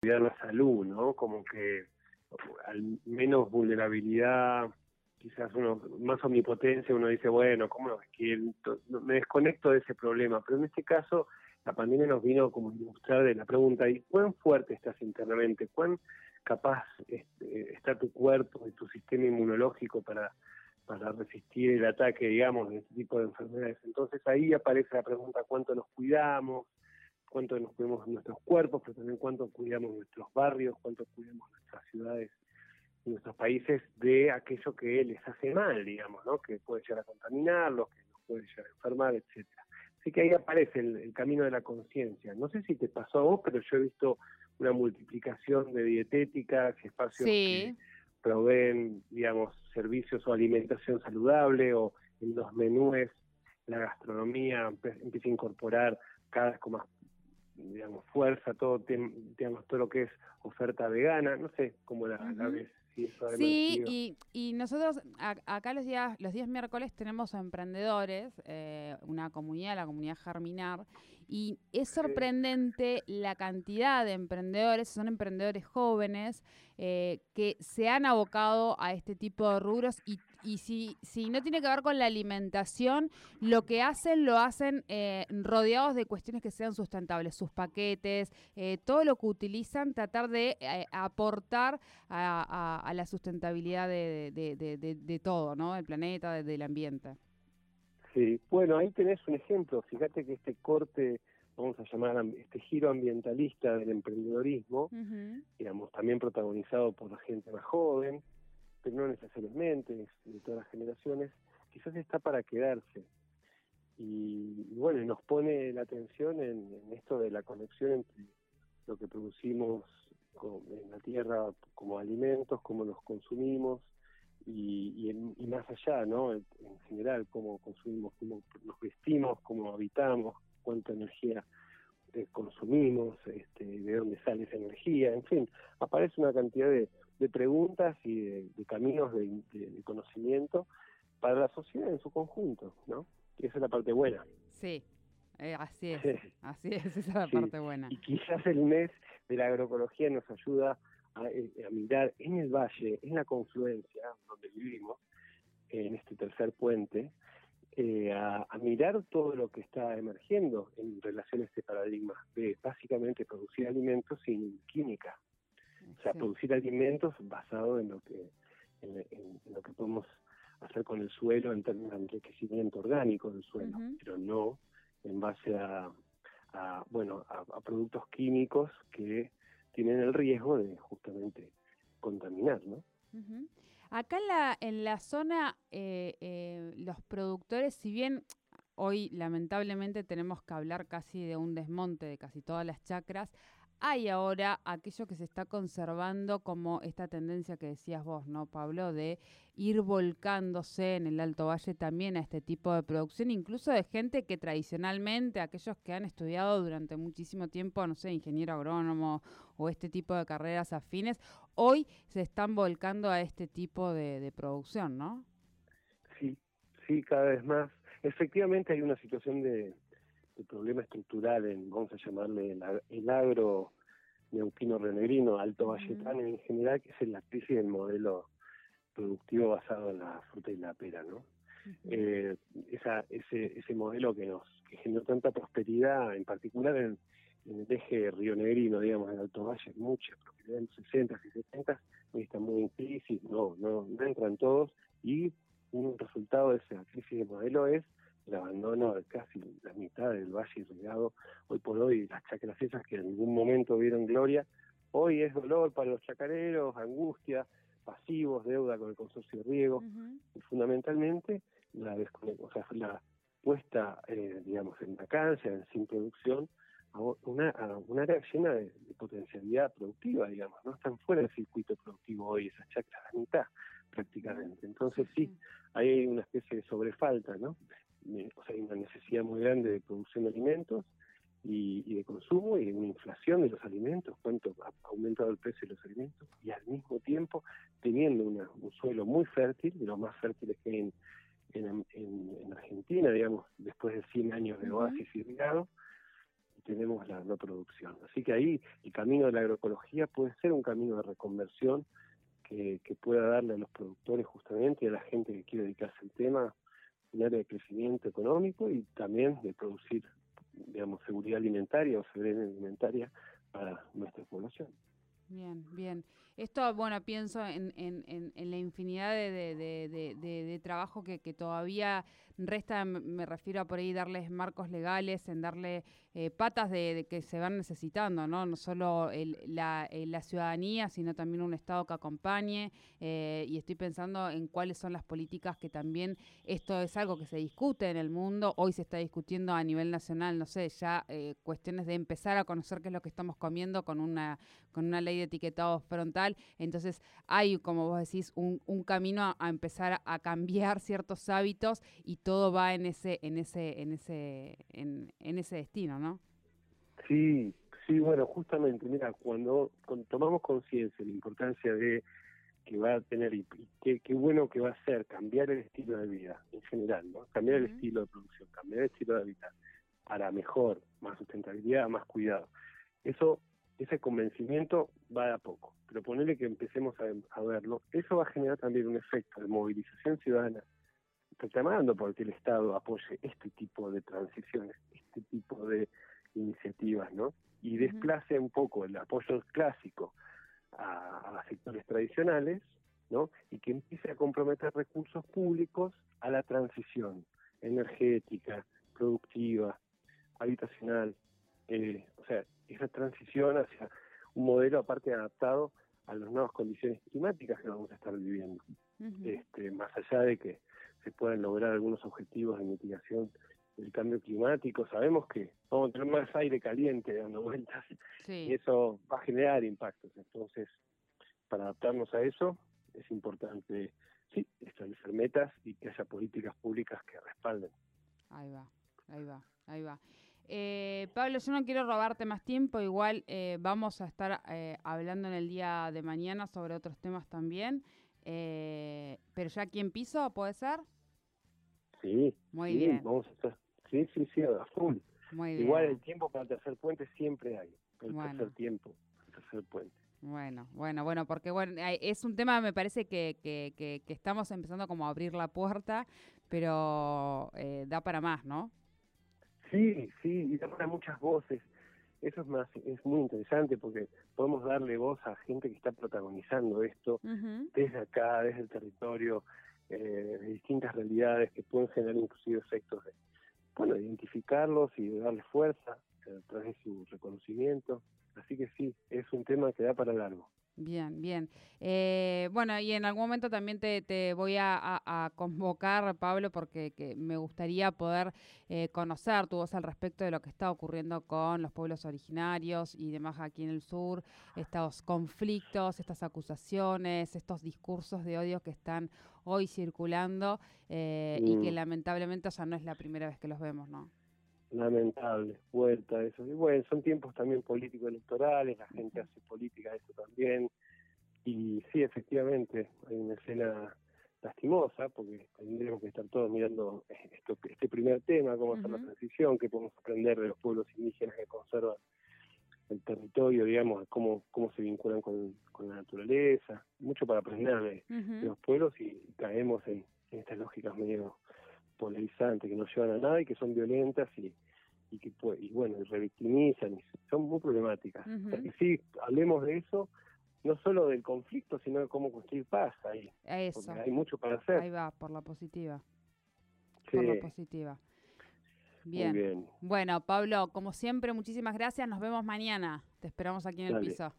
cuidar la salud, ¿no? Como que al menos vulnerabilidad, quizás uno más omnipotencia, uno dice, bueno, ¿cómo es que me desconecto de ese problema? Pero en este caso, la pandemia nos vino como ilustrar de la pregunta, ¿y cuán fuerte estás internamente? ¿Cuán capaz este, está tu cuerpo y tu sistema inmunológico para, para resistir el ataque, digamos, de este tipo de enfermedades? Entonces ahí aparece la pregunta, ¿cuánto nos cuidamos? Cuánto nos cuidamos nuestros cuerpos, pero también cuánto cuidamos nuestros barrios, cuánto cuidamos nuestras ciudades nuestros países de aquello que les hace mal, digamos, ¿no? que puede llegar a contaminarlos, que nos puede llegar a enfermar, etcétera. Así que ahí aparece el, camino de la conciencia. No sé si te pasó a vos, pero yo he visto una multiplicación de dietéticas y espacios que proveen, digamos, servicios o alimentación saludable o en los menúes la gastronomía empieza a incorporar cada vez con más digamos, fuerza, todo, digamos, todo lo que es oferta vegana, no sé cómo la, ves. sí, y, y, nosotros acá los días, los días miércoles tenemos emprendedores, eh, una comunidad, la comunidad Germinar, y es sorprendente la cantidad de emprendedores, son emprendedores jóvenes eh, que se han abocado a este tipo de rubros y, y si, si no tiene que ver con la alimentación, lo que hacen lo hacen eh, rodeados de cuestiones que sean sustentables, sus paquetes, eh, todo lo que utilizan, tratar de aportar a, la sustentabilidad de, de, todo, ¿no? Del planeta, del ambiente. Sí, bueno, ahí tenés un ejemplo. Fíjate que este corte vamos a llamar este giro ambientalista del emprendedorismo, digamos, también protagonizado por la gente más joven, pero no necesariamente de todas las generaciones, quizás está para quedarse. Y, bueno, nos pone la atención en, esto de la conexión entre lo que producimos en la tierra como alimentos, cómo los consumimos y, y, más allá, ¿no? En, general, cómo consumimos, cómo nos vestimos, cómo habitamos, cuánta energía eh, consumimos, este, de dónde sale esa energía, en fin, aparece una cantidad de, preguntas y de, caminos de, conocimiento para la sociedad en su conjunto, ¿no? Y esa es la parte buena. Sí, eh, así es, así es, esa es la parte buena. Y quizás el mes de la agroecología nos ayuda a, eh, a, mirar en el valle, en la confluencia donde vivimos, en este tercer puente, eh, a, mirar todo lo que está emergiendo en relación a este paradigma de básicamente producir alimentos sin química. O sea, producir alimentos basado en lo que en, lo que podemos hacer con el suelo en términos de enriquecimiento orgánico del suelo, pero no en base a, bueno a, productos químicos que tienen el riesgo de justamente contaminar, ¿no? Acá en la, en la zona, eh, eh, los productores, si bien hoy lamentablemente tenemos que hablar casi de un desmonte de casi todas las chacras, hay ahora aquello que se está conservando como esta tendencia que decías vos, ¿no, Pablo? De ir volcándose en el Alto Valle también a este tipo de producción, incluso de gente que tradicionalmente, aquellos que han estudiado durante muchísimo tiempo, no sé, ingeniero agrónomo o este tipo de carreras afines, hoy se están volcando a este tipo de, producción, ¿no? Sí, sí, cada vez más. Efectivamente hay una situación de el problema estructural en, vamos a llamarle, el, agro neuquino renegrino, alto valletano en general, que es la crisis del modelo productivo basado en la fruta y la pera, ¿no? eh, esa, ese, ese modelo que nos que generó tanta prosperidad, en particular en, el eje rionegrino, digamos, en Alto Valle, muchas propiedades en los 60 y 70 hoy están muy en crisis, no, no, no entran todos, y un resultado de esa crisis de modelo es el abandono de casi la mitad del valle irrigado, hoy por hoy las chacras esas que en ningún momento vieron gloria, hoy es dolor para los chacareros, angustia, pasivos, deuda con el consorcio de riego, y fundamentalmente la, o sea, la puesta, eh, digamos, en vacancia, en sin producción, a una, a área llena de, potencialidad productiva, digamos, no están fuera del circuito productivo hoy esas chacras, la mitad prácticamente. Entonces sí, hay una especie de sobrefalta, ¿no? O sea, hay una necesidad muy grande de producción de alimentos y, de consumo y una inflación de los alimentos, cuánto ha aumentado el precio de los alimentos y al mismo tiempo teniendo un suelo muy fértil, de los más fértiles que hay en, en, Argentina, digamos, después de 100 años de oasis irrigado, tenemos la no producción. Así que ahí el camino de la agroecología puede ser un camino de reconversión que, que pueda darle a los productores justamente y a la gente que quiere dedicarse al tema un área de crecimiento económico y también de producir, digamos, seguridad alimentaria o seguridad alimentaria para nuestra población. Bien, bien. Esto, bueno, pienso en, en, la infinidad de, trabajo que, todavía resta, me refiero a por ahí darles marcos legales, en darle eh, patas de, que se van necesitando, ¿no? No solo la, la, ciudadanía, sino también un Estado que acompañe. Eh, y estoy pensando en cuáles son las políticas que también, esto es algo que se discute en el mundo, hoy se está discutiendo a nivel nacional, no sé, ya eh, cuestiones de empezar a conocer qué es lo que estamos comiendo con una, con una ley de etiquetado frontal. Entonces hay, como vos decís, un, un camino a, empezar a cambiar ciertos hábitos y todo va en ese, en ese, en ese, en, en ese destino, ¿no? Sí, sí, bueno, justamente, mira, cuando, tomamos conciencia de la importancia de que va a tener y, qué, bueno que va a ser cambiar el estilo de vida en general, ¿no? Cambiar el estilo de producción, cambiar el estilo de vida para mejor, más sustentabilidad, más cuidado. Eso, ese convencimiento va a poco, pero ponerle que empecemos a verlo, eso va a generar también un efecto de movilización ciudadana reclamando porque el Estado apoye este tipo de transiciones, este tipo de iniciativas, ¿no? Y desplace un poco el apoyo clásico a, sectores tradicionales, ¿no? Y que empiece a comprometer recursos públicos a la transición energética, productiva, habitacional, eh, o sea, esa transición hacia un modelo aparte adaptado a las nuevas condiciones climáticas que vamos a estar viviendo. este, más allá de que se puedan lograr algunos objetivos de mitigación del cambio climático. Sabemos que vamos a tener más aire caliente dando vueltas y eso va a generar impactos. Entonces, para adaptarnos a eso es importante, sí, establecer metas y que haya políticas públicas que respalden. Ahí va, ahí va, ahí va. Eh, Pablo, yo no quiero robarte más tiempo, igual eh, vamos a estar eh, hablando en el día de mañana sobre otros temas también. Eh, pero ya aquí en piso, ¿puede ser? Sí. Muy bien. Vamos a estar. Sí, sí, sí, a full. Muy bien. Igual el tiempo para el tercer puente siempre hay. El tercer tiempo, el tercer puente. Bueno, bueno, bueno, porque bueno, es un tema, me parece que, que, que, estamos empezando como a abrir la puerta, pero eh, da para más, ¿no? Sí, sí, y da muchas voces eso es más es muy interesante porque podemos darle voz a gente que está protagonizando esto desde acá, desde el territorio, eh, de distintas realidades que pueden generar inclusive efectos de, bueno, identificarlos y de darle fuerza a través de su reconocimiento. Así que sí, es un tema que da para largo. Bien, bien. Eh, bueno, y en algún momento también te, te voy a, convocar, Pablo, porque me gustaría poder eh, conocer tu voz al respecto de lo que está ocurriendo con los pueblos originarios y demás aquí en el sur, estos conflictos, estas acusaciones, estos discursos de odio que están hoy circulando eh, y que mm. lamentablemente ya no es la primera vez que los vemos, ¿no? Lamentable vuelta eso. Y bueno son tiempos también políticos electorales la gente hace política eso también. Y sí efectivamente hay una escena lastimosa porque tendríamos que estar todos mirando esto, este primer tema cómo hacer la transición qué podemos aprender de los pueblos indígenas que conservan el territorio digamos cómo cómo se vinculan con, con la naturaleza. Mucho para aprender de, los pueblos y caemos en estas lógicas medio polarizantes que no llevan a nada y que son violentas y, y que y bueno revictimizan y son muy problemáticas. Y sí hablemos de eso no solo del conflicto sino de cómo construir paz ahí eso. hay mucho para hacer. Ahí va por la positiva. Por la positiva. Bien. bien. bueno Pablo como siempre muchísimas gracias. Nos vemos mañana. Te esperamos aquí en el piso.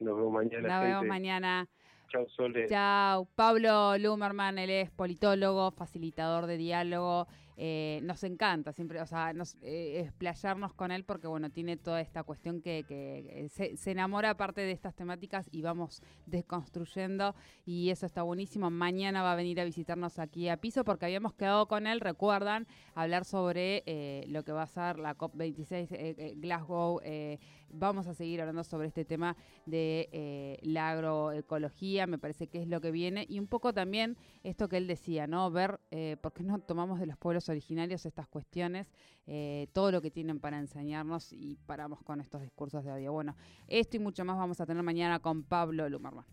Nos vemos mañana nos vemos mañana Chao, Sole. Chao. Pablo Lumerman, él es politólogo, facilitador de diálogo. Eh, nos encanta siempre, o sea, nos, eh, explayarnos con él porque, bueno, tiene toda esta cuestión que, que se, enamora aparte de estas temáticas y vamos desconstruyendo y eso está buenísimo. Mañana va a venir a visitarnos aquí a Piso porque habíamos quedado con él, recuerdan, hablar sobre eh, lo que va a ser la COP26 Glasgow. vamos a seguir hablando sobre este tema de la agroecología, me parece que es lo que viene y un poco también esto que él decía, ¿no? Ver por qué no tomamos de los pueblos originarios estas cuestiones, eh, todo lo que tienen para enseñarnos y paramos con estos discursos de odio. Bueno, esto y mucho más vamos a tener mañana con Pablo Lumerman.